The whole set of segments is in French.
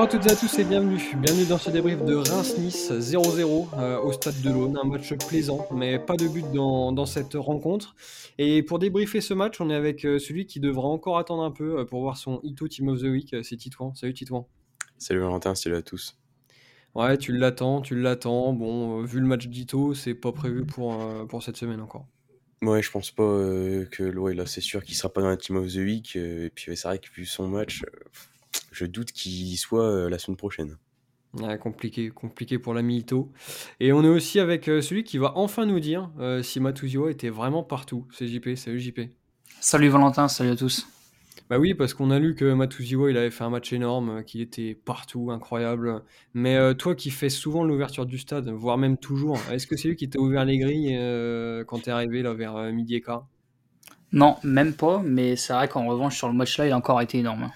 Bonjour à toutes et à tous et bienvenue. Bienvenue dans ce débrief de Reims-Nice 0-0 euh, au stade de l'Aune. Un match plaisant, mais pas de but dans, cette rencontre. Et pour débriefer ce match, on est avec euh, celui qui devra encore attendre un peu euh, pour voir son Ito Team of the Week. C'est Titouan. Salut Titouan. Salut Valentin, salut à tous. Ouais, tu l'attends, tu l'attends. Bon, vu le match d'Ito, c'est pas prévu pour, pour cette semaine encore. Ouais, je pense pas que ouais, là c'est sûr qu'il sera pas dans la Team of the Week. et puis c'est vrai que vu son match, je doute qu'il soit euh, la semaine prochaine. compliqué, compliqué pour l'ami Ito. Et on est aussi avec euh, celui qui va enfin nous dire euh, si Matuzio était vraiment partout. C'est JP, salut JP. Salut Valentin, salut à tous. Bah oui, parce qu'on a lu que Matuzio, il avait fait un match énorme, qu'il était partout, incroyable. Mais toi qui fais souvent l'ouverture du stade, voire même toujours, est-ce que c'est lui qui t'a ouvert les grilles quand t'es arrivé là vers midi et quart? Non, même pas, mais c'est vrai qu'en revanche, sur le match-là, il a encore été énorme.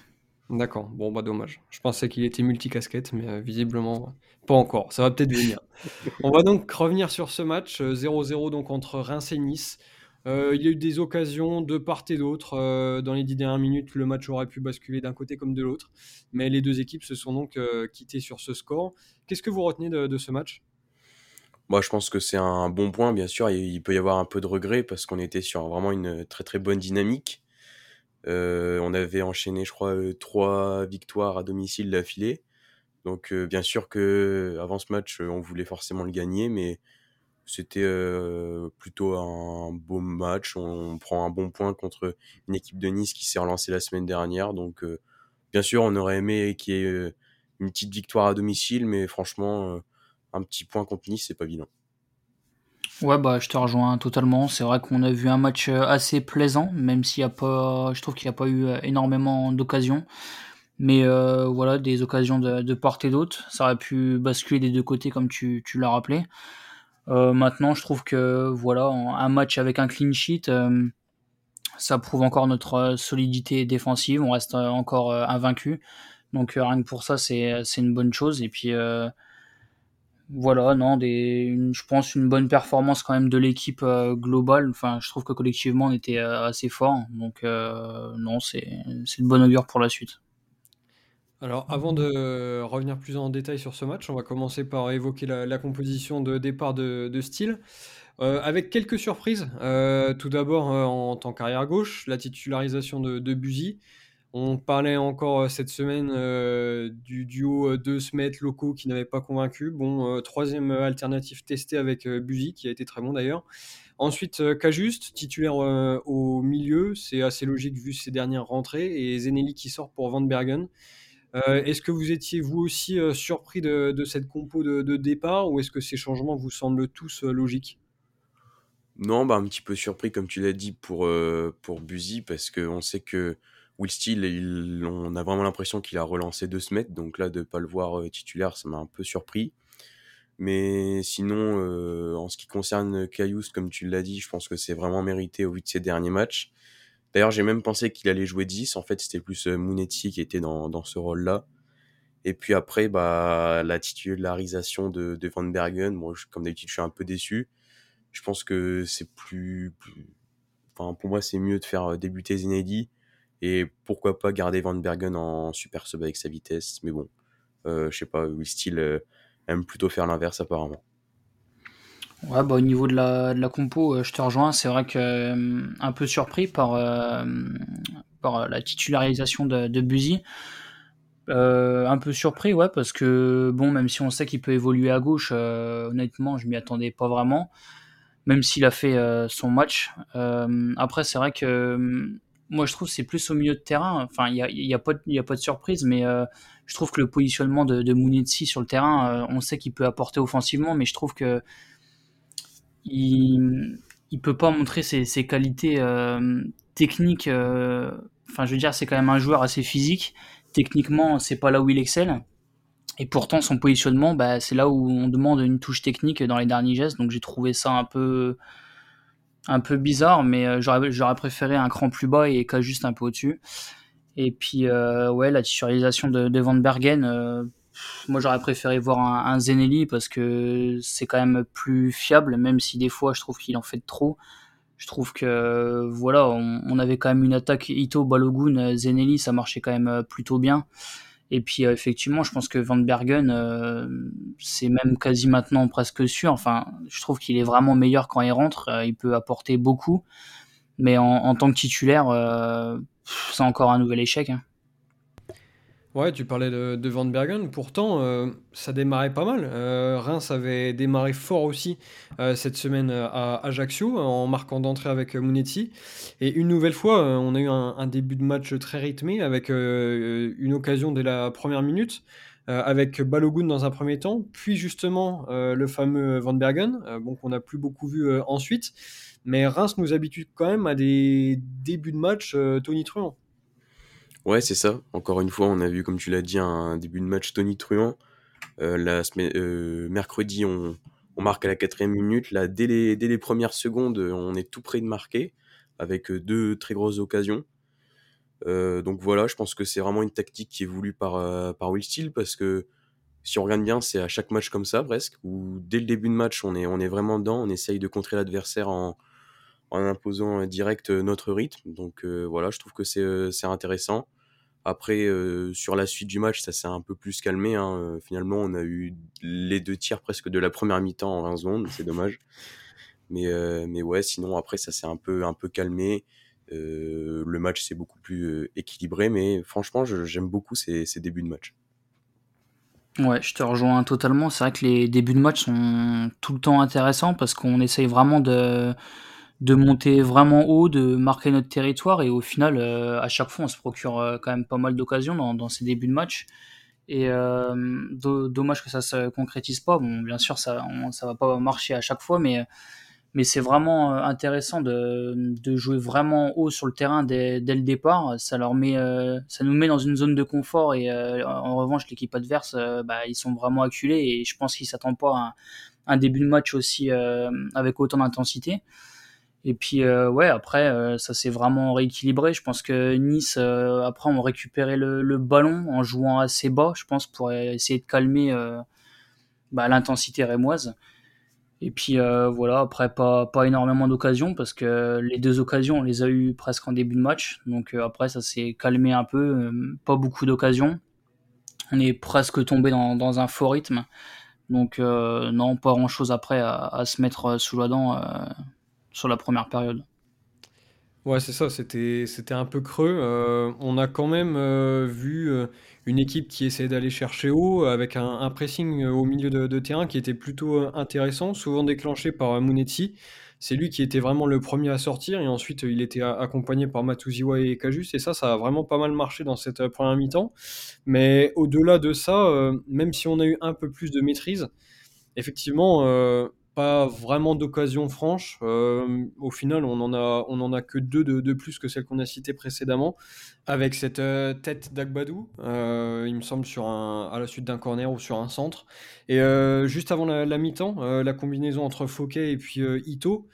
D'accord, bon bah dommage. Je pensais qu'il était multicasquette, mais euh, visiblement pas encore. Ça va peut-être venir. On va donc revenir sur ce match 0-0 euh, donc entre Reims et Nice. Euh, il y a eu des occasions de part et d'autre. dans les dix dernières minutes, le match aurait pu basculer d'un côté comme de l'autre. Mais les deux équipes se sont donc quittées sur ce score. Qu'est-ce que vous retenez de, ce match? Moi, je pense que c'est un bon point, bien sûr. Il peut y avoir un peu de regret parce qu'on était sur vraiment une très très bonne dynamique. Euh, on avait enchaîné, je crois, euh, trois victoires à domicile d'affilée. Donc, euh, bien sûr que avant ce match, on voulait forcément le gagner, mais c'était plutôt un beau match. On, prend un bon point contre une équipe de Nice qui s'est relancée la semaine dernière. Donc, bien sûr, on aurait aimé qu'il y ait une petite victoire à domicile, mais franchement, un petit point contre Nice, c'est pas évident. Ouais, bah, je te rejoins totalement. C'est vrai qu'on a vu un match euh, assez plaisant, même s'il y a pas, je trouve qu'il n'y a pas eu euh, énormément d'occasions. Mais euh, voilà, des occasions de, part et d'autre. Ça aurait pu basculer des deux côtés, comme tu, l'as rappelé. maintenant, je trouve que voilà, un match avec un clean sheet, ça prouve encore notre solidité défensive. On reste encore invaincu. Donc rien que pour ça, c'est une bonne chose. Et puis voilà, non, je pense une bonne performance quand même de l'équipe euh, globale. Enfin, je trouve que collectivement on était euh, assez fort. Donc euh, non, c'est une bonne augure pour la suite. Alors, avant de revenir plus en détail sur ce match, on va commencer par évoquer la, composition de départ de, style, avec quelques surprises. tout d'abord, en tant qu'arrière gauche, la titularisation de, de Buzy. On parlait encore euh, cette semaine euh, du duo 2 euh, Smet locaux qui n'avait pas convaincu. Bon, troisième alternative testée avec Buzy, qui a été très bon d'ailleurs. Ensuite, Cajuste, titulaire au milieu, c'est assez logique vu ses dernières rentrées, et Zenelli qui sort pour Van Bergen. est-ce que vous étiez vous aussi surpris de, cette compo de, départ, ou est-ce que ces changements vous semblent tous logiques? Non, bah, un petit peu surpris, comme tu l'as dit, pour, pour Buzy, parce qu'on sait que Will Steele, on a vraiment l'impression qu'il a relancé deux semaines, donc là de ne pas le voir euh, titulaire, ça m'a un peu surpris. Mais sinon, euh, en ce qui concerne Cayus, comme tu l'as dit, je pense que c'est vraiment mérité au vu de ses derniers matchs. D'ailleurs, j'ai même pensé qu'il allait jouer 10. En fait, c'était plus euh, Mounetti qui était dans, ce rôle-là. Et puis après, bah, la titularisation de, de Van Bergen, moi, comme d'habitude, je suis un peu déçu. Je pense que c'est plus, Enfin, pour moi, c'est mieux de faire débuter Zinedi et pourquoi pas garder Van Bergen en super sub avec sa vitesse. Mais bon, euh, je sais pas, Will Steele euh, aime plutôt faire l'inverse apparemment. Ouais, bah, au niveau de la, de la compo, euh, je te rejoins. C'est vrai que un peu surpris par, par la titularisation de, de Buzy. un peu surpris, ouais, parce que bon, même si on sait qu'il peut évoluer à gauche, honnêtement, je m'y attendais pas vraiment, même s'il a fait son match. après, c'est vrai que moi je trouve c'est plus au milieu de terrain. Enfin, il n'y a, y a, pas de, surprise, mais euh, je trouve que le positionnement de, de sur le terrain, euh, on sait qu'il peut apporter offensivement, mais je trouve que il, il peut pas montrer ses, ses qualités euh, techniques. Enfin, je veux dire, c'est quand même un joueur assez physique. Techniquement, c'est pas là où il excelle. Et pourtant, son positionnement, bah, c'est là où on demande une touche technique dans les derniers gestes. Donc j'ai trouvé ça un peu un peu bizarre, mais euh, j'aurais préféré un cran plus bas et qu'à juste un peu au-dessus. Et puis, euh, ouais, la titularisation de, de Van Bergen, euh, moi j'aurais préféré voir un, un parce que c'est quand même plus fiable, même si des fois je trouve qu'il en fait trop. Je trouve que voilà, on, avait quand même une attaque Ito, Balogun, Zenelli, ça marchait quand même plutôt bien. Et puis effectivement, je pense que Van Bergen, c'est même quasi maintenant presque sûr. Enfin, je trouve qu'il est vraiment meilleur quand il rentre. il peut apporter beaucoup, mais en, tant que titulaire, c'est encore un nouvel échec. Hein. Ouais, tu parlais de, Van Bergen. Pourtant, euh, ça démarrait pas mal. Euh, Reims avait démarré fort aussi euh, cette semaine à Ajaccio en marquant d'entrée avec Munetti. Et une nouvelle fois, on a eu un, début de match très rythmé avec une occasion dès la première minute. avec Balogun dans un premier temps, puis justement le fameux Van Bergen, bon, qu'on n'a plus beaucoup vu ensuite. Mais Reims nous habitue quand même à des débuts de match tonitruants. Ouais, c'est ça. Encore une fois, on a vu, comme tu l'as dit, un début de match Tony Truant. Euh, euh, mercredi, on, marque à la quatrième minute. Là, dès les, dès les premières secondes, on est tout près de marquer, avec euh, deux très grosses occasions. Euh, donc voilà, je pense que c'est vraiment une tactique qui est voulue par, euh, par Will Steele, parce que si on regarde bien, c'est à chaque match comme ça, presque, où dès le début de match, on est, on est vraiment dedans, on essaye de contrer l'adversaire en, en imposant direct notre rythme. Donc voilà, je trouve que c'est intéressant. Après, euh, sur la suite du match, ça s'est un peu plus calmé. Hein. Euh, finalement, on a eu les deux tirs presque de la première mi-temps en 20 secondes. C'est dommage. Mais, euh, mais ouais, sinon, après, ça s'est un peu, un peu calmé. le match s'est beaucoup plus équilibré. Mais franchement, j'aime beaucoup ces, ces débuts de match. Ouais, je te rejoins totalement. C'est vrai que les débuts de match sont tout le temps intéressants parce qu'on essaye vraiment de de monter vraiment haut, de marquer notre territoire. Et au final, euh, à chaque fois, on se procure euh, quand même pas mal d'occasions dans, ces débuts de match. Et euh, dommage que ça se concrétise pas. Bon, bien sûr, ça, on, ça va pas marcher à chaque fois, mais, mais c'est vraiment intéressant de, de, jouer vraiment haut sur le terrain dès, dès le départ. Ça leur met, ça nous met dans une zone de confort. Et en revanche, l'équipe adverse, bah, ils sont vraiment acculés. Et je pense qu'ils s'attendent pas à un, début de match aussi avec autant d'intensité. Et puis euh, ouais, après euh, ça s'est vraiment rééquilibré. Je pense que Nice euh, après ont récupéré le, ballon en jouant assez bas, je pense pour essayer de calmer bah, l'intensité rémoise. Et puis voilà, après pas énormément d'occasions parce que les deux occasions on les a eu presque en début de match. Donc après ça s'est calmé un peu, pas beaucoup d'occasions. On est presque tombé dans, un faux rythme. Donc non, pas grand chose après à se mettre sous la dent sur la première période. Ouais, c'est ça, c'était, un peu creux. Euh, on a quand même euh, vu euh, une équipe qui essayait d'aller chercher haut, avec un, pressing au milieu de, terrain qui était plutôt intéressant, souvent déclenché par Munetti. C'est lui qui était vraiment le premier à sortir, et ensuite il était accompagné par Matuziwa et Kajus, et ça, ça a vraiment pas mal marché dans cette première mi-temps. Mais au-delà de ça, même si on a eu un peu plus de maîtrise, effectivement pas vraiment d'occasion franche. Euh, au final, on en a, on en a que deux de, plus que celles qu'on a citées précédemment, avec cette euh, tête d'Agbadou, euh, il me semble sur un, à la suite d'un corner ou sur un centre. Et juste avant la, mi-temps, la combinaison entre Fouquet et puis Ito,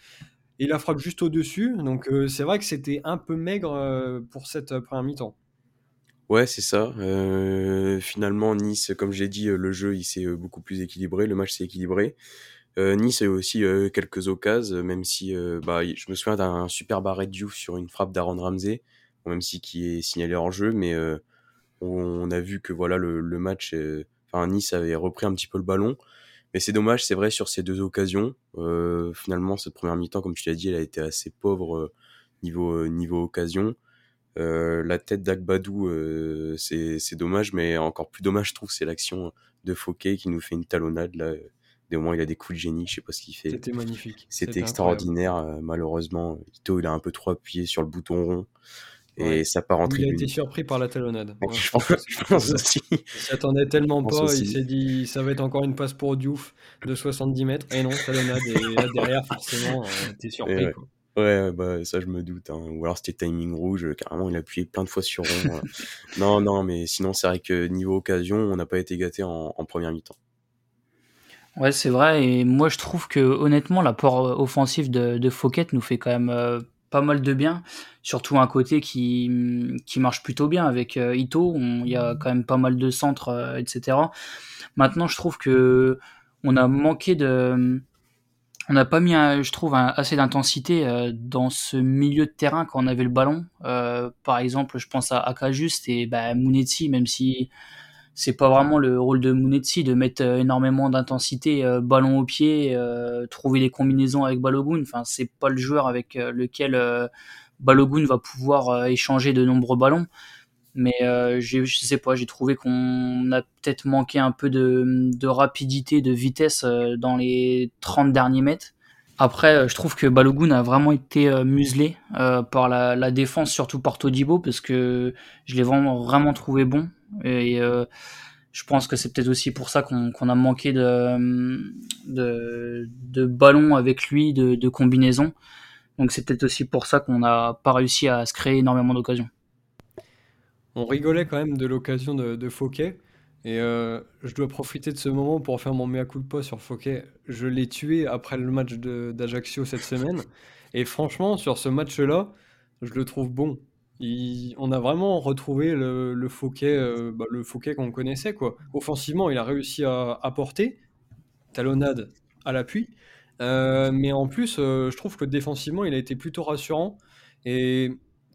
et la frappe juste au-dessus. Donc c'est vrai que c'était un peu maigre pour cette première mi-temps. Ouais, c'est ça. finalement, Nice, comme j'ai dit, le jeu il s'est beaucoup plus équilibré, le match s'est équilibré. Euh, nice a eu aussi euh, quelques occasions, même si euh, bah, je me souviens d'un super barret de sur une frappe d'Aaron Ramsey, même si qui est signalé hors jeu, mais on, a vu que voilà le, match, enfin Nice avait repris un petit peu le ballon, mais c'est dommage, c'est vrai sur ces deux occasions. finalement, cette première mi-temps, comme tu l'as dit, elle a été assez pauvre niveau niveau occasion. la tête d'Agbadou, c'est dommage, mais encore plus dommage, je trouve, c'est l'action de Fouquet qui nous fait une talonnade là au moins il a des coups de génie, je sais pas ce qu'il fait. C'était magnifique. C'était extraordinaire. Euh, malheureusement, Ito il a un peu trop appuyé sur le bouton rond et ça part en Il a été surpris par la talonnade. je, pense, aussi. Il s'attendait tellement pas, il s'est dit ça va être encore une passe pour Diouf de 70 mètres. Et non, talonnade et derrière forcément euh, t'es surpris. Ouais. bah ça je me doute. Hein. Ou alors c'était timing rouge, carrément il a appuyé plein de fois sur rond. Euh. non, non, mais sinon c'est vrai que niveau occasion, on n'a pas été gâté en première mi-temps. Ouais, c'est vrai. Et moi, je trouve que honnêtement, l'apport euh, offensif de, de Fouquet nous fait quand même euh, pas mal de bien. Surtout un côté qui, qui marche plutôt bien avec euh, Ito. Il y a quand même pas mal de centres, etc. Maintenant, je trouve que on a manqué de. On n'a pas mis, je trouve, assez d'intensité dans ce milieu de terrain quand on avait le ballon. par exemple, je pense à Akajuste et bah, même si c'est pas vraiment le rôle de Munetsi de mettre énormément d'intensité, ballon au pied, trouver des combinaisons avec Balogun. Enfin, c'est pas le joueur avec lequel Balogun va pouvoir échanger de nombreux ballons. Mais je sais pas, j'ai trouvé qu'on a peut-être manqué un peu de, de, rapidité, de vitesse dans les 30 derniers mètres. Après, euh, je trouve que Balogun a vraiment été euh, muselé euh, par la, défense, surtout par Todibo, parce que je l'ai vraiment, vraiment trouvé bon. Et je pense que c'est peut-être aussi pour ça qu'on a manqué de, de, ballons avec lui, de, combinaisons. Donc c'est peut-être aussi pour ça qu'on n'a pas réussi à se créer énormément d'occasions. On rigolait quand même de l'occasion de, de Fouquet. Et euh, je dois profiter de ce moment pour faire mon mea culpa sur Fouquet. Je l'ai tué après le match d'Ajaccio cette semaine. Et franchement, sur ce match-là, je le trouve bon. on a vraiment retrouvé le, le Fouquet, euh, bah, qu'on connaissait. Quoi. Offensivement, il a réussi à apporter, talonnade à l'appui. Euh, mais en plus, je trouve que défensivement, il a été plutôt rassurant. Et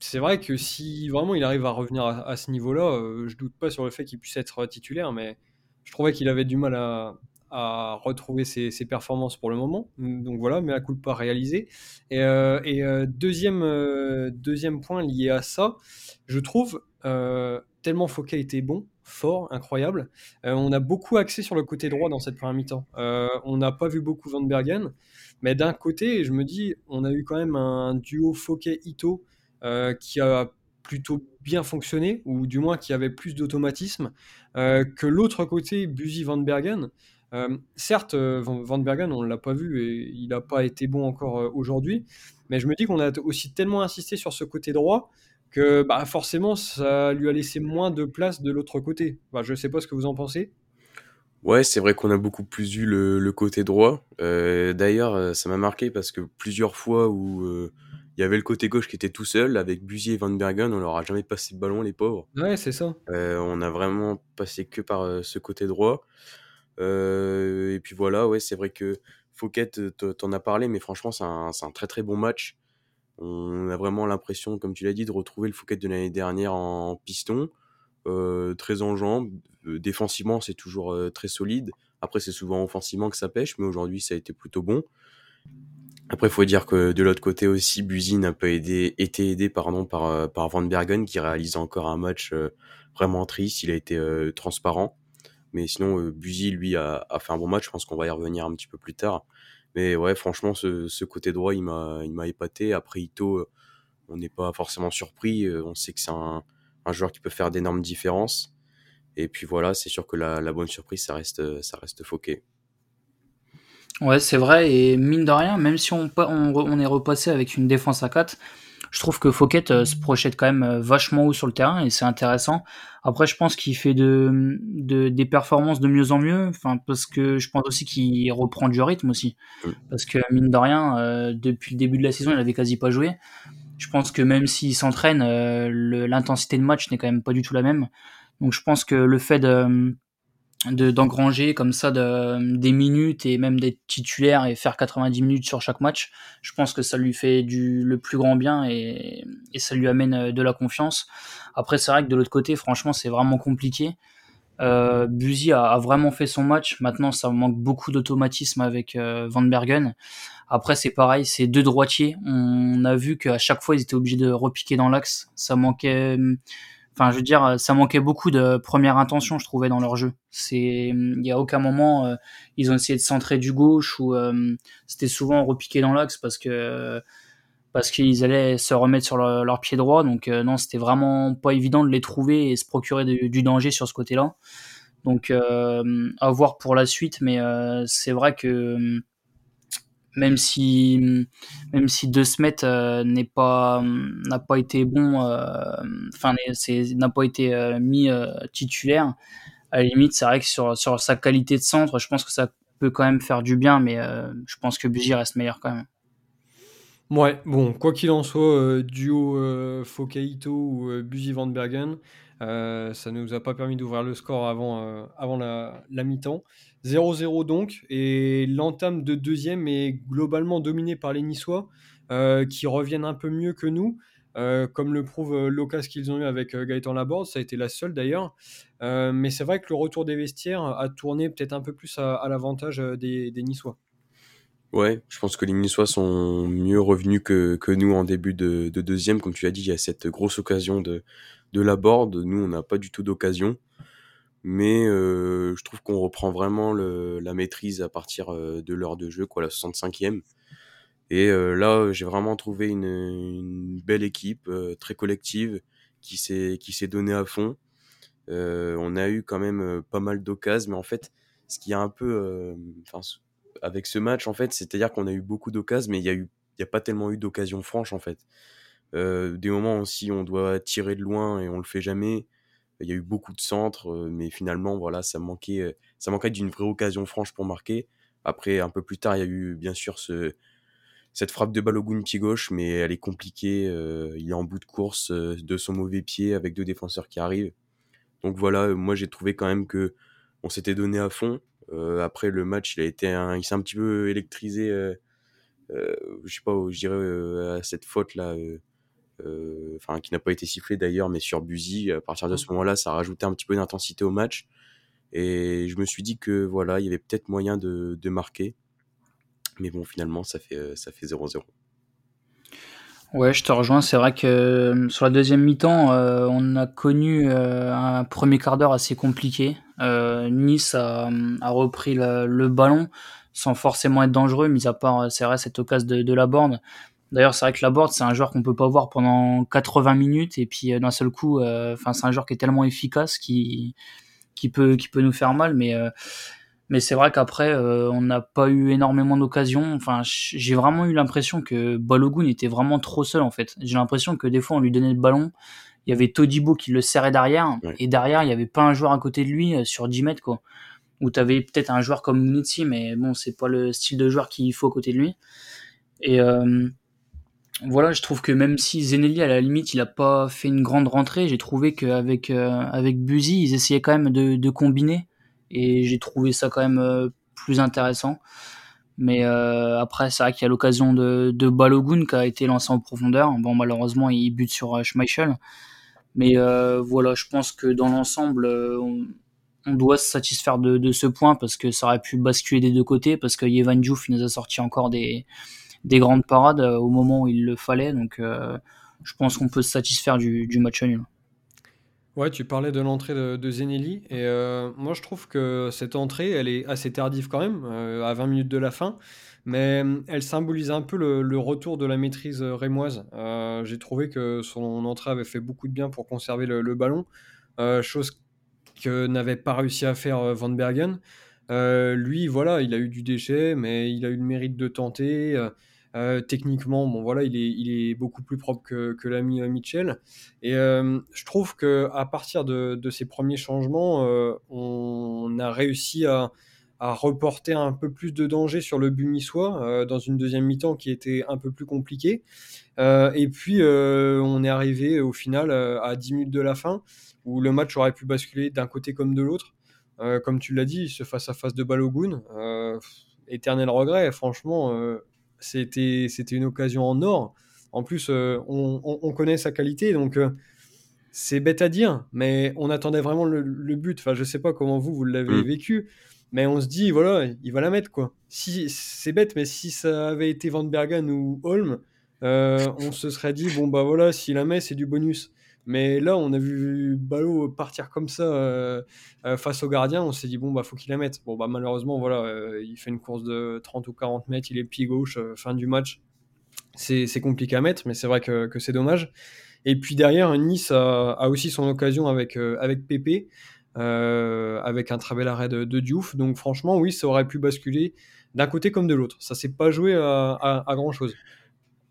c'est vrai que si vraiment il arrive à revenir à, ce niveau-là, euh, je doute pas sur le fait qu'il puisse être titulaire, mais je trouvais qu'il avait du mal à, retrouver ses, performances pour le moment. Donc voilà, mais la coup pas réalisé. Et, euh, euh, deuxième, deuxième point lié à ça, je trouve tellement Fouquet était bon, fort, incroyable. on a beaucoup axé sur le côté droit dans cette première mi-temps. on n'a pas vu beaucoup Van Bergen, mais d'un côté, je me dis, on a eu quand même un duo Fouquet-Ito euh, qui a plutôt bien fonctionné, ou du moins qui avait plus d'automatisme, euh, que l'autre côté, Buzy Van Bergen. Euh, certes, Van Bergen, on ne l'a pas vu et il n'a pas été bon encore aujourd'hui, mais je me dis qu'on a aussi tellement insisté sur ce côté droit que bah, forcément ça lui a laissé moins de place de l'autre côté. Bah, je ne sais pas ce que vous en pensez. Ouais, c'est vrai qu'on a beaucoup plus vu le, côté droit. D'ailleurs, ça m'a marqué parce que plusieurs fois où il y avait le côté gauche qui était tout seul avec Buzy et Van Bergen. On leur a jamais passé le ballon, les pauvres. Ouais, c'est ça. Euh, on a vraiment passé que par euh, ce côté droit. Euh, et puis voilà, ouais, c'est vrai que Fouquet, t'en as parlé, mais franchement, c'est un, un, très très bon match. On a vraiment l'impression, comme tu l'as dit, de retrouver le Fouquet de l'année dernière en piston, très en jambes. défensivement, c'est toujours très solide. Après, c'est souvent offensivement que ça pêche, mais aujourd'hui, ça a été plutôt bon. Après, faut dire que de l'autre côté aussi, Buzy n'a pas été aidé pardon, par, euh, par Van Bergen qui réalise encore un match euh, vraiment triste. Il a été euh, transparent. Mais sinon, Buzy, lui, a, a, fait un bon match. Je pense qu'on va y revenir un petit peu plus tard. Mais ouais, franchement, ce, côté droit, il m'a, épaté. Après Ito, on n'est pas forcément surpris. On sait que c'est un, un joueur qui peut faire d'énormes différences. Et puis voilà, c'est sûr que la, la bonne surprise, ça reste, ça reste. Ouais, c'est vrai, et mine de rien, même si on, on, est repassé avec une défense à 4, je trouve que Fouquet euh, se projette quand même euh, vachement haut sur le terrain et c'est intéressant. Après, je pense qu'il fait de, de, des performances de mieux en mieux, enfin, parce que je pense aussi qu'il reprend du rythme aussi. Parce que mine de rien, euh, depuis le début de la saison, il avait quasi pas joué. Je pense que même s'il s'entraîne, l'intensité de match n'est quand même pas du tout la même. Donc je pense que le fait de d'engranger comme ça de, des minutes et même d'être titulaire et faire 90 minutes sur chaque match, je pense que ça lui fait du, le plus grand bien et, et ça lui amène euh, de la confiance. Après, c'est vrai que de l'autre côté, franchement, c'est vraiment compliqué. Euh, a, a, vraiment fait son match. Maintenant, ça manque beaucoup d'automatisme avec euh, Van Bergen. Après, c'est pareil, c'est deux droitiers. On a vu qu'à chaque fois, ils étaient obligés de repiquer dans l'axe. Ça manquait Enfin, je veux dire, ça manquait beaucoup de première intention, je trouvais, dans leur jeu. C'est, il y a aucun moment, euh, ils ont essayé de centrer du gauche ou euh, c'était souvent repiqué dans l'axe parce que parce qu'ils allaient se remettre sur leur, pied droit. Donc euh, non, c'était vraiment pas évident de les trouver et se procurer du danger sur ce côté-là. Donc à voir pour la suite, mais c'est vrai que même si même si De Smet euh, n'est pas n'a pas été bon euh, enfin n'a pas été euh, mis titulaire à la limite c'est vrai que sur sur sa qualité de centre je pense que ça peut quand même faire du bien mais je pense que Bugy reste meilleur quand même. Ouais, bon, quoi qu'il en soit, duo euh, ou Buzy Van Bergen, ça ne nous a pas permis d'ouvrir le score avant, avant la, la mi-temps. 0-0 donc, et l'entame de deuxième est globalement dominée par les Niçois, euh, qui reviennent un peu mieux que nous. comme le prouve l'occasion qu'ils ont eu avec Gaëtan Laborde, ça a été la seule d'ailleurs. mais c'est vrai que le retour des vestiaires a tourné peut-être un peu plus à, l'avantage des, des Niçois. Ouais, je pense que les Niçois sont mieux revenus que, que nous en début de, de deuxième. Comme tu l'as dit, il y a cette grosse occasion de, de la board. Nous, on n'a pas du tout d'occasion. Mais euh, je trouve qu'on reprend vraiment le, la maîtrise à partir euh, de l'heure de jeu, quoi, la 65e. Et euh, là, j'ai vraiment trouvé une, une belle équipe, euh, très collective, qui s'est donnée à fond. Euh, on a eu quand même pas mal d'occasions, mais en fait, ce qui a un peu, enfin, avec ce match, en fait, c'est-à-dire qu'on a eu beaucoup d'occasions, mais il y a a pas tellement eu d'occasions franches, en fait. Euh, des moments aussi, on doit tirer de loin et on le fait jamais. Il y a eu beaucoup de centres, euh, mais finalement, voilà, ça manquait, euh, ça manquait d'une vraie occasion franche pour marquer. Après, un peu plus tard, il y a eu bien sûr ce, cette frappe de Balogun pied gauche, mais elle est compliquée. il est en bout de course de son mauvais pied avec deux défenseurs qui arrivent. Donc voilà, moi j'ai trouvé quand même que on s'était donné à fond. Euh, après le match, il a été, un, il s'est un petit peu électrisé. Euh, euh, je sais pas, je dirais à cette faute là. Enfin, qui n'a pas été sifflée d'ailleurs, mais sur Buzy, à partir de ce moment-là, ça a rajouté un petit peu d'intensité au match. Et je me suis dit que voilà, il y avait peut-être moyen de, de marquer. Mais bon, finalement, ça fait ça fait 0-0. Ouais, je te rejoins. C'est vrai que sur la deuxième mi-temps, on a connu un premier quart d'heure assez compliqué. Euh, nice a, repris le, ballon sans forcément être dangereux, mis à part, c'est vrai, cette occasion de, de la borne. D'ailleurs, c'est vrai que la Laborde, c'est un joueur qu'on peut pas voir pendant 80 minutes et puis euh, d'un seul coup, euh, enfin, c'est un joueur qui est tellement efficace qui qui peut qui peut nous faire mal, mais mais c'est vrai qu'après, euh, on n'a pas eu énormément d'occasions. Enfin, j'ai vraiment eu l'impression que Balogun était vraiment trop seul en fait. J'ai l'impression que des fois, on lui donnait le ballon, il y avait Todibo qui le serrait derrière, et derrière, il y avait pas un joueur à côté de lui euh, sur 10 mètres, quoi. Où tu avais peut-être un joueur comme Munitsi, mais bon, c'est pas le style de joueur qu'il faut à côté de lui. Et euh, voilà, je trouve que même si Zenelli, à la limite, il a pas fait une grande rentrée, j'ai trouvé qu'avec euh, avec Buzy, ils essayaient quand même de, de combiner, et j'ai trouvé ça quand même euh, plus intéressant. Mais euh, après, c'est vrai qu'il y a l'occasion de, de Balogun qui a été lancé en profondeur. Bon, malheureusement, il bute sur Schmeichel. Mais euh, voilà, je pense que dans l'ensemble, euh, on, on, doit se satisfaire de, de, ce point parce que ça aurait pu basculer des deux côtés parce que Yevan nous a sorti encore des, des grandes parades euh, au moment où il le fallait. Donc euh, je pense qu'on peut se satisfaire du, du match nul. Ouais, tu parlais de l'entrée de, de Zenelli et euh, moi je trouve que cette entrée, elle est assez tardive quand même, euh, à 20 minutes de la fin mais mmh, elle symbolise un peu le, retour de la maîtrise euh, rémoise. Euh, J'ai trouvé que son entrée avait fait beaucoup de bien pour conserver le, le ballon, euh, chose que n'avait pas réussi à faire euh, Van Bergen. Euh, lui, voilà, il a eu du déchet, mais il a eu le mérite de tenter. Euh, techniquement, bon voilà, il est, beaucoup plus propre que, que l'ami Mitchell. Et je trouve que à partir de, ces premiers changements, on a réussi à, à reporter un peu plus de danger sur le but euh, dans une deuxième mi-temps qui était un peu plus compliquée. Euh, et puis euh, on est arrivé au final euh, à 10 minutes de la fin où le match aurait pu basculer d'un côté comme de l'autre. Euh, comme tu l'as dit, ce face-à-face de Balogun, éternel regret, franchement, c'était c'était une occasion en or. En plus, on, on, on, connaît sa qualité, donc c'est bête à dire, mais on attendait vraiment le, le but. Enfin, je sais pas comment vous, vous l'avez mmh. vécu, mais on se dit, voilà, il va la mettre, quoi. Si, c'est bête, mais si ça avait été Van Bergen ou Holm, euh, on se serait dit, bon, bah voilà, s'il la met, c'est du bonus. Mais là, on a vu Ballot partir comme ça euh, euh, face au gardien. On s'est dit, bon, bah, faut qu'il la mette. Bon, bah, malheureusement, voilà, euh, il fait une course de 30 ou 40 mètres, il est pied gauche, euh, fin du match. C'est compliqué à mettre, mais c'est vrai que, c'est dommage. Et puis derrière, Nice a, aussi son occasion avec, euh, avec Pépé euh, avec un très bel arrêt de, de, Diouf. Donc franchement, oui, ça aurait pu basculer d'un côté comme de l'autre. Ça s'est pas joué à, grand chose.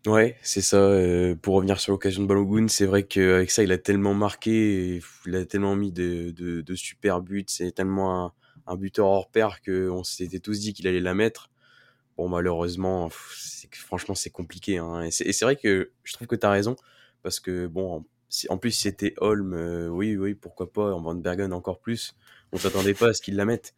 Ouais, c'est ça. Euh, pour revenir sur l'occasion de Balogun, c'est vrai qu'avec ça, il a tellement marqué, il a tellement mis de, de, de super buts, c'est tellement un, un, buteur hors pair qu'on s'était tous dit qu'il allait la mettre. Bon, malheureusement, franchement, c'est compliqué. Hein. Et c'est vrai que je trouve que tu as raison, parce que, bon, en plus, si c'était Holm, euh, oui, oui, pourquoi pas, en Van Bergen encore plus. On s'attendait pas à ce qu'il la mette.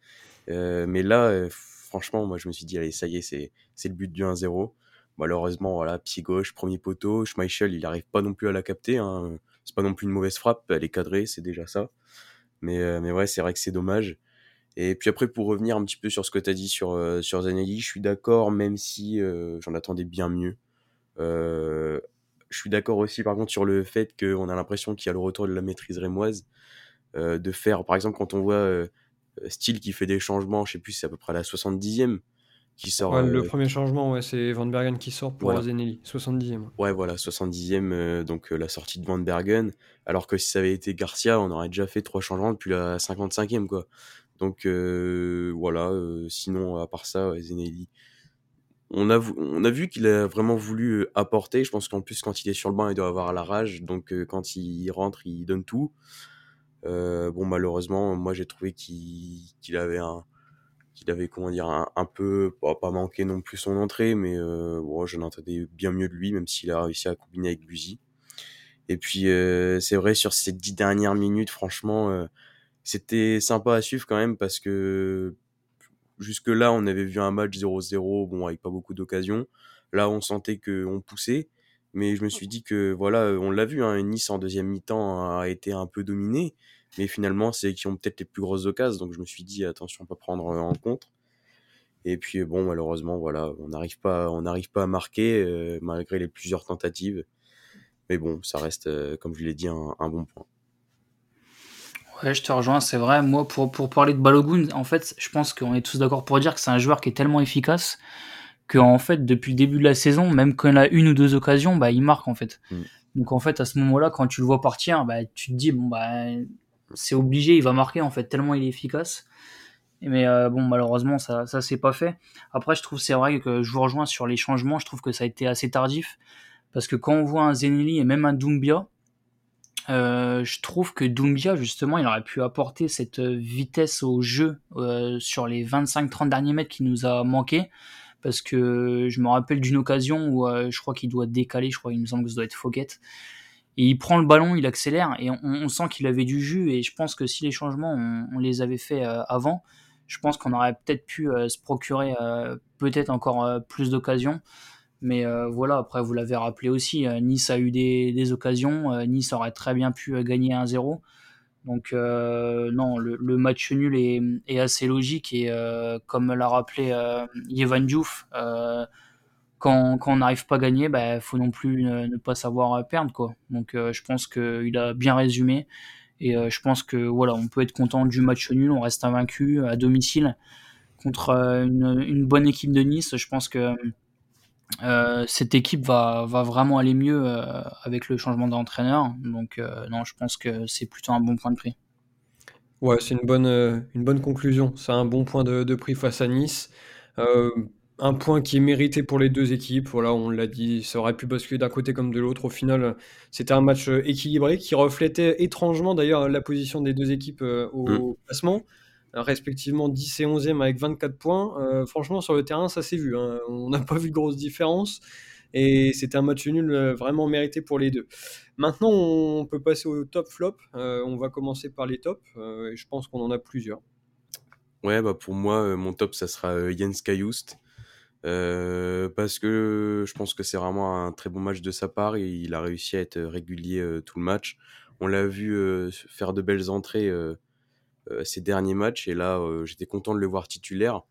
Euh, mais là, euh, franchement, moi, je me suis dit, allez, ça y est, c'est, c'est le but du 1-0. Malheureusement, voilà, pied gauche, premier poteau. Schmeichel, il n'arrive pas non plus à la capter. Hein. C'est pas non plus une mauvaise frappe, elle est cadrée, c'est déjà ça. Mais, euh, mais ouais, c'est vrai que c'est dommage. Et puis après, pour revenir un petit peu sur ce que tu as dit sur, euh, Zanelli, je suis d'accord, même si euh, j'en attendais bien mieux. je suis d'accord aussi, par contre, sur le fait qu'on a l'impression qu'il y a le retour de la maîtrise rémoise. de faire, par exemple, quand on voit Style qui fait des changements, je sais plus, c'est à peu près la 70e, qui sort. le premier changement, ouais, c'est Van Bergen qui sort pour voilà. 70e. Ouais, voilà, 70e, donc la sortie de Van Bergen. Alors que si ça avait été Garcia, on aurait déjà fait trois changements depuis la 55e, quoi. Donc voilà, sinon, à part ça, Zenelli, on a, on a vu qu'il a vraiment voulu apporter. Je pense qu'en plus, quand il est sur le banc, il doit avoir la rage. Donc quand il rentre, il donne tout. bon, malheureusement, moi j'ai trouvé qu'il avait un qu'il avait comment dire un, peu pas manqué non plus son entrée mais euh, bon, je n'entendais bien mieux de lui même s'il a réussi à combiner avec Buzy et puis c'est vrai sur ces dix dernières minutes franchement c'était sympa à suivre quand même parce que jusque là on avait vu un match 0-0 bon avec pas beaucoup d'occasions. Là on sentait que on poussait mais je me suis dit que voilà on l'a vu hein, Nice en deuxième mi-temps a été un peu dominé mais finalement c'est qui ont peut-être les plus grosses occasions donc je me suis dit attention pas prendre en compte et puis bon malheureusement voilà on n'arrive pas on n'arrive pas à marquer euh, malgré les plusieurs tentatives mais bon ça reste euh, comme je l'ai dit un, bon point Ouais, je te rejoins, c'est vrai. Moi, pour, pour parler de Balogun, en fait, je pense qu'on est tous d'accord pour dire que c'est un joueur qui est tellement efficace qu'en fait, depuis le début de la saison, même quand il a une ou deux occasions, bah, il marque en fait. Mm. Donc en fait, à ce moment-là, quand tu le vois partir, bah, tu te dis, bon, bah, c'est obligé, il va marquer en fait, tellement il est efficace. Mais euh, bon, malheureusement, ça, ça s'est pas fait. Après, je trouve c'est vrai que je vous rejoins sur les changements. Je trouve que ça a été assez tardif parce que quand on voit un Zeneli et même un Doumbia, euh, je trouve que Doumbia justement, il aurait pu apporter cette vitesse au jeu euh, sur les 25-30 derniers mètres qui nous a manqué. Parce que je me rappelle d'une occasion où je crois qu'il doit décaler, je crois, il me semble que ça doit être Fouquet il prend le ballon, il accélère et on, sent qu'il avait du jus et je pense que si les changements on, les avait fait euh, avant, je pense qu'on aurait peut-être pu euh, se procurer euh, peut-être encore plus d'occasions. Mais voilà, après vous l'avez rappelé aussi, Nice a eu des, occasions, Nice aurait très bien pu gagner 1-0. Donc non, le, match nul est, assez logique et comme l'a rappelé Yevan Diouf, quand, on n'arrive pas à gagner, il bah, faut non plus ne, pas savoir perdre. Quoi. Donc euh, je pense qu'il a bien résumé. Et euh, je pense que voilà, on peut être content du match nul, on reste invaincu à domicile contre euh, une, bonne équipe de Nice. Je pense que cette équipe va, vraiment aller mieux avec le changement d'entraîneur. Donc non, je pense que c'est plutôt un bon point de prix. Ouais, c'est une bonne, conclusion. C'est un bon point de prix face à Nice un point qui est mérité pour les deux équipes. Voilà, on l'a dit, ça aurait pu basculer d'un côté comme de l'autre. Au final, c'était un match euh, équilibré qui reflétait étrangement d'ailleurs la position des deux équipes euh, au mm. classement, euh, respectivement 10 et 11e avec 24 points. franchement, sur le terrain, ça s'est vu. Hein. On n'a pas vu de grosse différence. Et c'était un match nul vraiment mérité pour les deux. Maintenant, on peut passer au top flop. on va commencer par les tops. et je pense qu'on en a plusieurs. Ouais, bah pour moi, mon top, ça sera Jens Kajust. Euh, parce que je pense que c'est vraiment un très bon match de sa part et il a réussi à être régulier euh, tout le match. On l'a vu euh, faire de belles entrées ces derniers matchs et là j'étais content de le voir titulaire.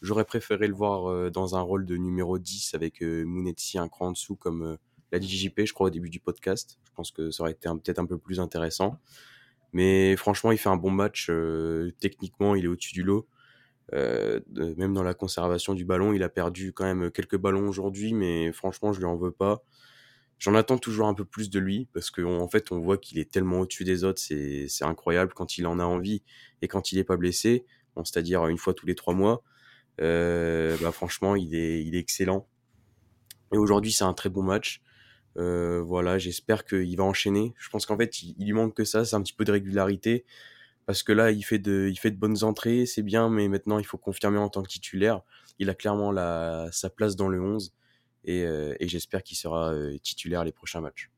J'aurais préféré le voir dans un rôle de numéro 10 avec Mounetsi un cran en dessous comme l'a dit je crois au début du podcast. Je pense que ça aurait été peut-être un peu plus intéressant. Mais franchement il fait un bon match. techniquement il est au-dessus du lot. Euh, même dans la conservation du ballon, il a perdu quand même quelques ballons aujourd'hui, mais franchement, je lui en veux pas. J'en attends toujours un peu plus de lui parce qu'en en fait, on voit qu'il est tellement au-dessus des autres, c'est incroyable quand il en a envie et quand il est pas blessé, bon, c'est-à-dire une fois tous les trois mois. Euh, bah, franchement, il est, il est excellent. Et aujourd'hui, c'est un très bon match. Euh, voilà, j'espère qu'il va enchaîner. Je pense qu'en fait, il, il, lui manque que ça, c'est un petit peu de régularité parce que là, il fait de, il fait de bonnes entrées, c'est bien, mais maintenant, il faut confirmer en tant que titulaire. Il a clairement la, sa place dans le 11 et, euh, et j'espère qu'il sera euh, titulaire les prochains matchs.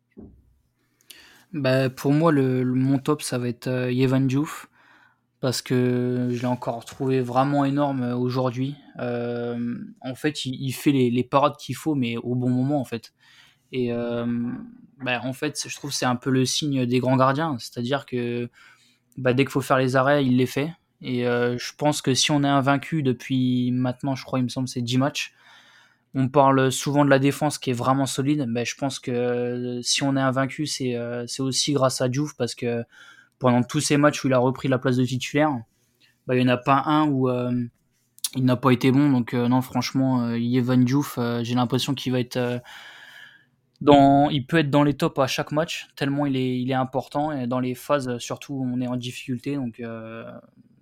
Bah, pour moi, le, mon top, ça va être euh, parce que je l'ai encore trouvé vraiment énorme aujourd'hui. en fait, il, fait les, parades qu'il faut, mais au bon moment, en fait. Et bah, en fait, je trouve que c'est un peu le signe des grands gardiens, c'est-à-dire que bah, dès qu'il faut faire les arrêts, il les fait. Et je pense que si on est invaincu depuis maintenant, je crois, il me semble, c'est 10 matchs, on parle souvent de la défense qui est vraiment solide. Mais je pense que si on est invaincu, c'est aussi grâce à Diouf parce que pendant tous ces matchs où il a repris la place de titulaire, bah, il n'y en a pas un où il n'a pas été bon. Donc, non, franchement, Yvan Diouf, j'ai l'impression qu'il va être il peut être dans les tops à chaque match, tellement il est, il est important, et dans les phases, surtout, on est en difficulté, donc euh,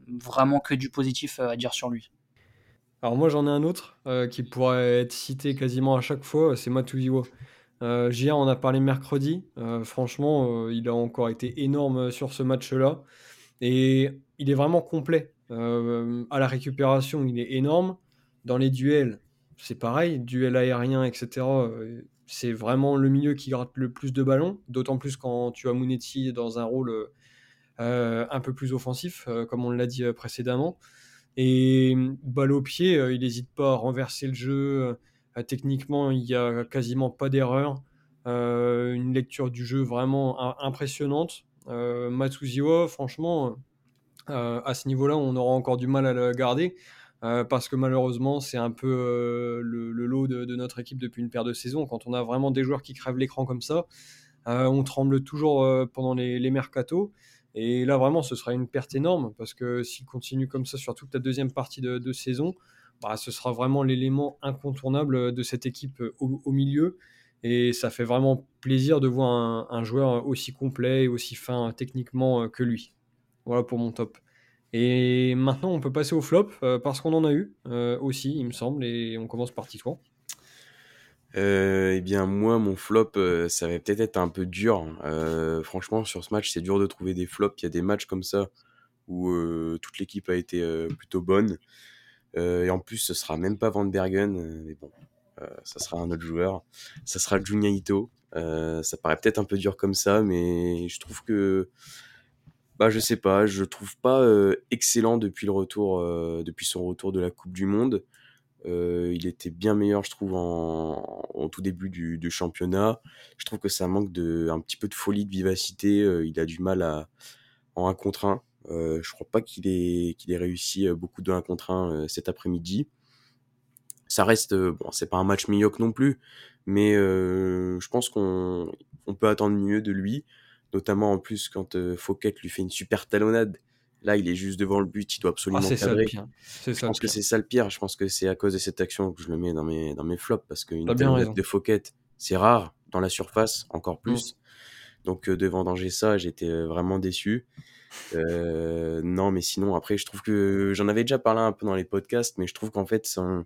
vraiment que du positif euh, à dire sur lui. Alors moi j'en ai un autre euh, qui pourrait être cité quasiment à chaque fois, c'est Matuziwa. Euh, JR en a parlé mercredi, franchement il a encore été énorme sur ce match-là, et il est vraiment complet. à la récupération il est énorme, dans les duels c'est pareil, duel aérien, etc c'est vraiment le milieu qui gratte le plus de ballons, d'autant plus quand tu as Munetti dans un rôle euh, un peu plus offensif, euh, comme on l'a dit euh, précédemment. Et balle au pied, il n'hésite pas à renverser le jeu. techniquement, il n'y a quasiment pas d'erreur. une lecture du jeu vraiment impressionnante. Matsuziwa, franchement, à ce niveau-là, on aura encore du mal à le garder. Euh, parce que malheureusement, c'est un peu euh, le, lot de, notre équipe depuis une paire de saisons. Quand on a vraiment des joueurs qui crèvent l'écran comme ça, euh, on tremble toujours pendant les, mercatos. Et là, vraiment, ce sera une perte énorme parce que s'il continue comme ça sur toute la deuxième partie de, saison, bah, ce sera vraiment l'élément incontournable de cette équipe au, milieu. Et ça fait vraiment plaisir de voir un, joueur aussi complet et aussi fin techniquement que lui. Voilà pour mon top. Et maintenant, on peut passer au flop euh, parce qu'on en a eu euh, aussi, il me semble, et on commence par Titouan. Euh, eh bien, moi, mon flop, ça va peut-être être un peu dur. franchement, sur ce match, c'est dur de trouver des flops. Il y a des matchs comme ça où toute l'équipe a été plutôt bonne. et en plus, ce sera même pas Van Bergen, mais bon, ça sera un autre joueur. Ça sera Junya Ito. ça paraît peut-être un peu dur comme ça, mais je trouve que bah, je sais pas, je trouve pas euh, excellent depuis le retour, euh, depuis son retour de la Coupe du Monde. Euh, il était bien meilleur, je trouve, en, tout début du, championnat. Je trouve que ça manque de un petit peu de folie, de vivacité. il a du mal à en 1 contre 1. je crois pas qu'il ait, qu'il ait réussi beaucoup de 1 contre 1 cet après-midi. Ça reste, bon, c'est pas un match médiocre non plus, mais je pense qu'on on peut attendre mieux de lui notamment en plus quand euh, Fouquet lui fait une super talonnade. Là, il est juste devant le but, il doit absolument ah, cadrer. je pense que c'est ça le pire. Je pense que c'est à cause de cette action que je le mets dans mes, dans mes flops parce qu'une talonnade de Fouquet, c'est rare dans la surface, encore plus. Mm. Donc euh, devant danger ça, j'étais euh, vraiment déçu. non, mais sinon, après, je trouve que j'en avais déjà parlé un peu dans les podcasts, mais je trouve qu'en fait, son,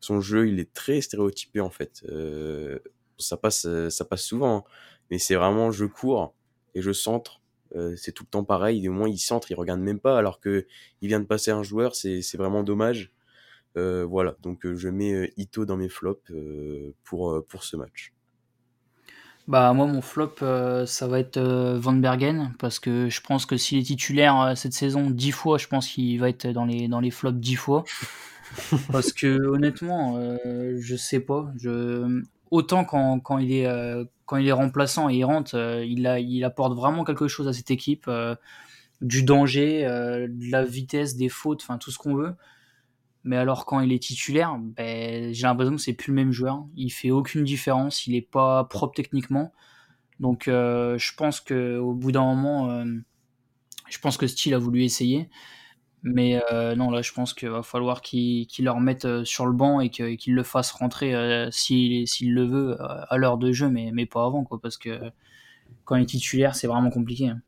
son jeu, il est très stéréotypé en fait. ça passe, ça passe souvent, hein. mais c'est vraiment je cours et je centre. Euh, c'est tout le temps pareil. Au moins, il centre, il regarde même pas, alors que il vient de passer un joueur. C'est vraiment dommage. Euh, voilà, donc euh, je mets Ito dans mes flops pour, pour ce match. Bah moi mon flop ça va être Van Bergen parce que je pense que s'il est titulaire cette saison 10 fois, je pense qu'il va être dans les dans les flops 10 fois. parce que honnêtement, je sais pas, je autant quand, quand il est quand il est remplaçant et il rentre, euh, il, apporte vraiment quelque chose à cette équipe, euh, du danger, euh, de la vitesse, des fautes, enfin tout ce qu'on veut. Mais alors quand il est titulaire, ben, j'ai l'impression que c'est plus le même joueur. Il fait aucune différence, il est pas propre techniquement. Donc je pense que au bout d'un moment, je pense que Steele a voulu essayer. Mais euh, non, là, je pense qu'il va falloir qu'il leur mette euh, sur le banc et qu'il le fasse rentrer euh, s'il le veut à l'heure de jeu, mais, mais pas avant, quoi, parce que quand il est titulaire, c'est vraiment compliqué. Hein.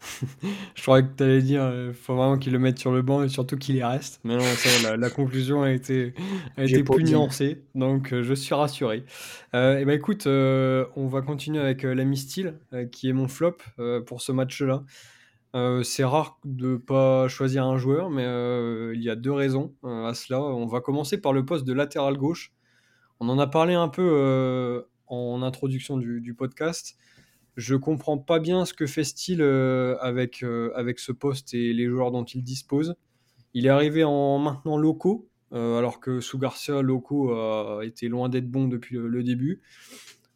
je croyais que tu allais dire il faut vraiment qu'il le mette sur le banc et surtout qu'il y reste. Mais non, ça, la, conclusion a été, a été plus nuancée, donc je suis rassuré. et ben écoute, on va continuer avec l'ami Style, qui est mon flop pour ce match-là. Euh, c'est rare de pas choisir un joueur, mais euh, il y a deux raisons euh, à cela. On va commencer par le poste de latéral gauche. On en a parlé un peu en introduction du, podcast. Je comprends pas bien ce que fait Steele avec, avec ce poste et les joueurs dont il dispose. Il est arrivé en maintenant locaux, alors que sous Garcia, Loco a été loin d'être bon depuis le, début.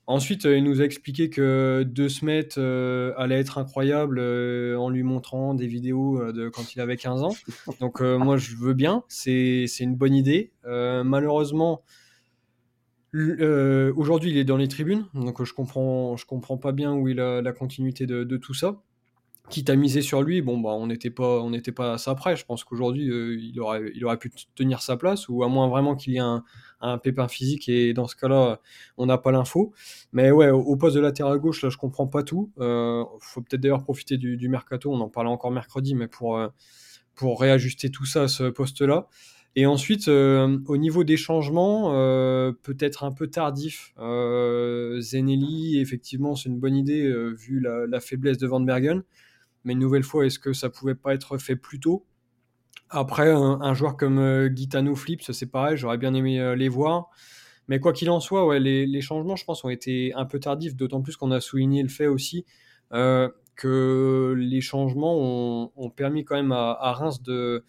Ensuite, il nous a expliqué que De Smet allait être incroyable en lui montrant des vidéos de quand il avait 15 ans. Donc moi, je veux bien, c'est une bonne idée. malheureusement, aujourd'hui, il est dans les tribunes, donc je comprends, je comprends pas bien où est la, la continuité de, tout ça quitte à miser sur lui, bon, bah, on n'était pas, pas à ça près. Je pense qu'aujourd'hui, euh, il, aurait, il aurait pu tenir sa place, ou à moins vraiment qu'il y ait un, pépin physique, et dans ce cas-là, on n'a pas l'info. Mais ouais, au, poste de latéral gauche, là, je comprends pas tout. Euh, faut peut-être d'ailleurs profiter du, mercato, on en parlait encore mercredi, mais pour, euh, pour réajuster tout ça à ce poste-là. Et ensuite, euh, au niveau des changements, peut-être un peu tardif. Zenelli, effectivement, c'est une bonne idée vu la, la, faiblesse de Van Bergen. Mais une nouvelle fois, est-ce que ça pouvait pas être fait plus tôt? Après, un, joueur comme euh, Gitano Flips, c'est pareil, j'aurais bien aimé euh, les voir. Mais quoi qu'il en soit, ouais, les, changements, je pense, ont été un peu tardifs, d'autant plus qu'on a souligné le fait aussi euh, que les changements ont, permis quand même à, Reims de,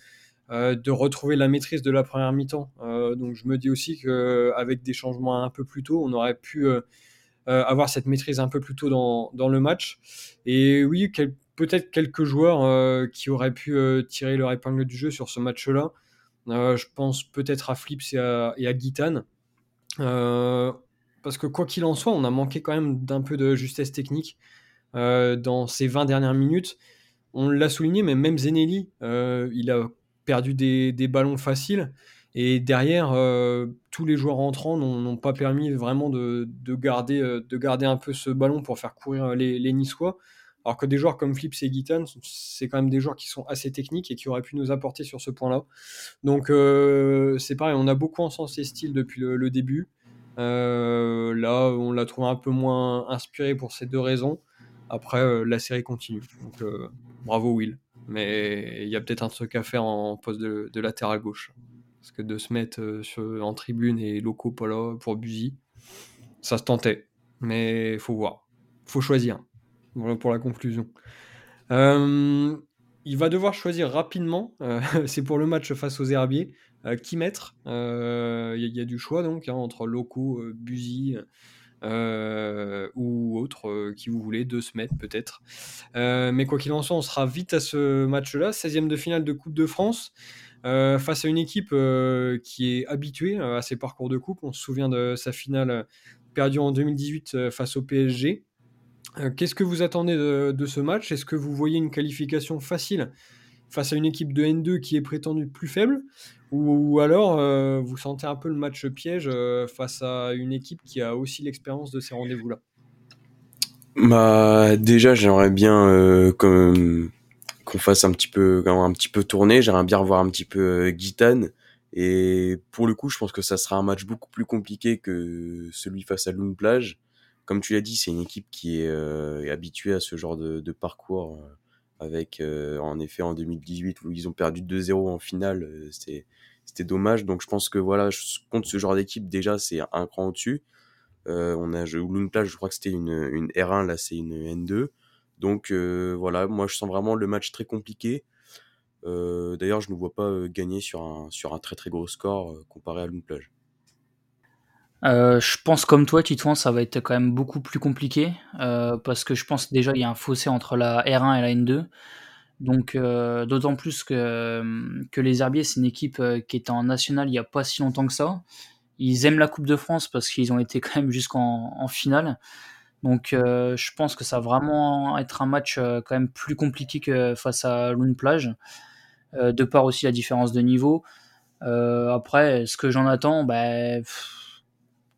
de retrouver la maîtrise de la première mi-temps. donc je me dis aussi qu'avec des changements un peu plus tôt, on aurait pu avoir cette maîtrise un peu plus tôt dans, dans le match. Et oui, quel, peut-être quelques joueurs euh, qui auraient pu euh, tirer leur épingle du jeu sur ce match-là. Euh, je pense peut-être à Flips et à, et parce que quoi qu'il en soit, on a manqué quand même d'un peu de justesse technique dans ces 20 dernières minutes. On l'a souligné, mais même Zenelli, il a perdu des, ballons faciles. Et derrière, tous les joueurs entrants n'ont pas permis vraiment de, garder, de garder un peu ce ballon pour faire courir les, les Niçois. Alors que des joueurs comme Flips et Gitan, c'est quand même des joueurs qui sont assez techniques et qui auraient pu nous apporter sur ce point-là. Donc euh, c'est pareil, on a beaucoup encensé style depuis le, début. Euh, là, on l'a trouvé un peu moins inspiré pour ces deux raisons. Après, euh, la série continue. Bravo Will. Mais il y a peut-être un truc à faire en poste de, latéral gauche. Parce que de se mettre en tribune et locaux là pour Buzy, ça se tentait. Mais faut voir. faut choisir. Voilà pour la conclusion. Euh, il va devoir choisir rapidement, euh, c'est pour le match face aux Herbiers, euh, qui mettre. Il y, a du choix donc hein, entre locaux, Buzy ou autre qui vous voulez, deux se mettre peut-être. mais quoi qu'il en soit, on sera vite à ce match-là, 16e de finale de Coupe de France. face à une équipe qui est habituée à ses parcours de coupe. On se souvient de sa finale perdue en 2018 face au PSG. Euh, qu'est-ce que vous attendez de, ce match? Est-ce que vous voyez une qualification facile face à une équipe de N2 qui est prétendue plus faible? Ou, alors euh, vous sentez un peu le match piège euh, face à une équipe qui a aussi l'expérience de ces rendez-vous-là? Bah, Déjà, j'aimerais bien qu'on fasse un petit peu, un petit peu tourner. J'aimerais bien revoir un petit peu Gitane. Et pour le coup, je pense que ça sera un match beaucoup plus compliqué que celui face à Lune Plage comme tu l'as dit, c'est une équipe qui est, euh, habituée à ce genre de, parcours. Euh, avec, euh, en effet, en 2018, où ils ont perdu 2-0 en finale, c'était dommage. Donc, je pense que voilà, contre ce genre d'équipe, déjà, c'est un cran au-dessus. on a je crois que c'était une, une, R1, là, c'est une N2. Donc, voilà, moi, je sens vraiment le match très compliqué. D'ailleurs, je ne vois pas gagner sur un, sur un très très gros score comparé à Lune Plage. Euh, je pense comme toi, Titouan, ça va être quand même beaucoup plus compliqué euh, parce que je pense déjà il y a un fossé entre la R1 et la N2. Donc euh, d'autant plus que, que les Herbiers, c'est une équipe qui était en national il n'y a pas si longtemps que ça. Ils aiment la Coupe de France parce qu'ils ont été quand même jusqu'en en finale. Donc je pense que ça va vraiment être un match quand même plus compliqué que face à Lune Plage, de par aussi la différence de niveau. après, ce que j'en attends, bah,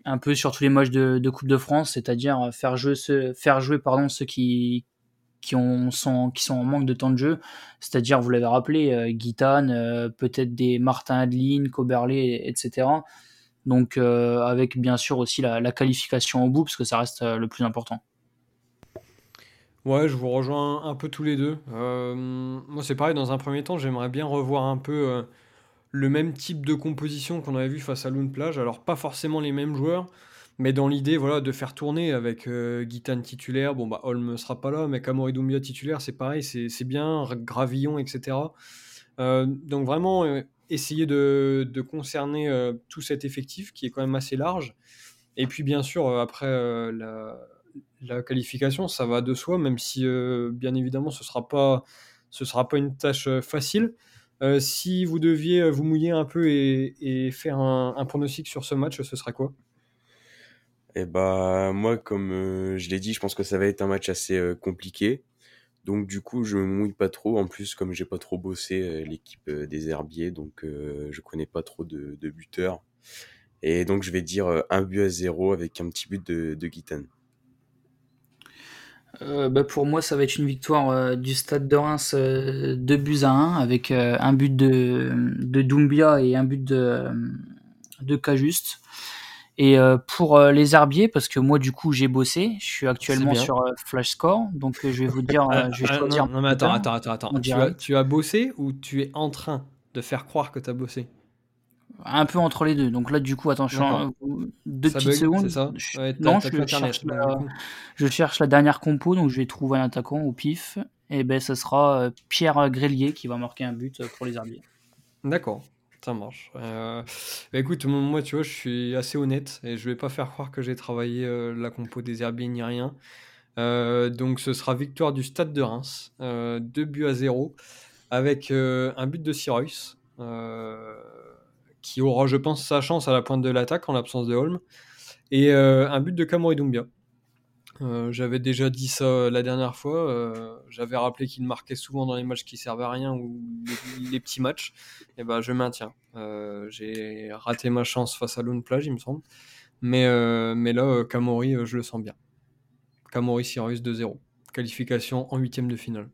un peu sur tous les matchs de, Coupe de France, c'est-à-dire faire jouer, faire jouer pardon, ceux qui, qui, ont, sont, en manque de temps de jeu, c'est-à-dire, vous l'avez rappelé, euh, euh peut-être des Martin Adeline, Coberley, etc. Donc, euh, avec bien sûr aussi la, qualification au bout, parce que ça reste euh, le plus important. Ouais, je vous rejoins un peu tous les deux. moi, c'est pareil, dans un premier temps, j'aimerais bien revoir un peu le même type de composition qu'on avait vu face à Lune Plage. Alors, pas forcément les mêmes joueurs, mais dans l'idée voilà, de faire tourner avec euh, titulaire. Bon, bah, Holm sera pas là, mais Kamori titulaire, c'est pareil, c'est bien. Gravillon, etc. Euh, donc, vraiment, euh, essayer de, concerner tout cet effectif qui est quand même assez large. Et puis bien sûr, après la, la, qualification, ça va de soi, même si bien évidemment ce ne sera, sera pas une tâche facile. Si vous deviez vous mouiller un peu et, faire un, pronostic sur ce match, ce serait quoi? Eh bah moi, comme je l'ai dit, je pense que ça va être un match assez compliqué. Donc du coup, je me mouille pas trop. En plus, comme j'ai pas trop bossé euh, l'équipe euh, des Herbiers, donc euh, je connais pas trop de, buteurs. Et donc je vais dire un but à zéro avec un petit but de, de bah, pour moi, ça va être une victoire du Stade de Reims 2 buts à 1 avec un but de, de Doumbia et un but de, de Cajuste. Et euh, pour euh, les herbiers, parce que moi du coup j'ai bossé, je suis actuellement sur euh, Flash Score, donc je vais vous dire, je vais choisir. Non, mais attends, attends, attends, attends. Tu as, tu as, bossé ou tu es en train de faire croire que tu as bossé? Un peu entre les deux. Donc là du coup, attention, deux petites secondes. Ça non, je cherche, la, je cherche, la, dernière compo, donc je vais trouver un attaquant au pif. Et ben ça sera Pierre Grélier qui va marquer un but pour les herbiers. D'accord. Ça marche. Euh, bah, écoute, moi, tu vois, je suis assez honnête et je vais pas faire croire que j'ai travaillé euh, la compo des herbiers ni rien. Euh, donc, ce sera victoire du Stade de Reims, 2 buts à 0, avec un but de Cyrus, qui aura, je pense, sa chance à la pointe de l'attaque en l'absence de Holm, et un but de Kamori Doumbia. Euh, j'avais déjà dit ça euh, la dernière fois. Euh, j'avais rappelé qu'il marquait souvent dans les matchs qui servaient à rien ou les, petits matchs. Et ben, je maintiens. j'ai raté ma chance face à Lone Plage, il me semble. Mais, mais là, Kamori, je le sens bien. Kamori Sirius 2-0. Qualification en huitième de finale.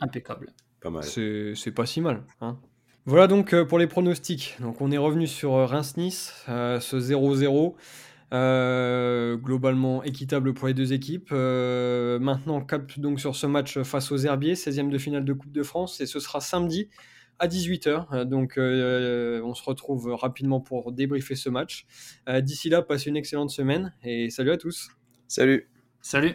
Impeccable. Pas mal. C'est pas si mal. Hein. Voilà donc pour les pronostics. Donc on est revenu sur Reims-Nice, ce 0-0. Euh, globalement équitable pour les deux équipes. Euh, maintenant, cap donc sur ce match face aux Herbiers, 16e de finale de Coupe de France, et ce sera samedi à 18h. Donc, euh, on se retrouve rapidement pour débriefer ce match. D'ici là, passez une excellente semaine et salut à tous. Salut. Salut.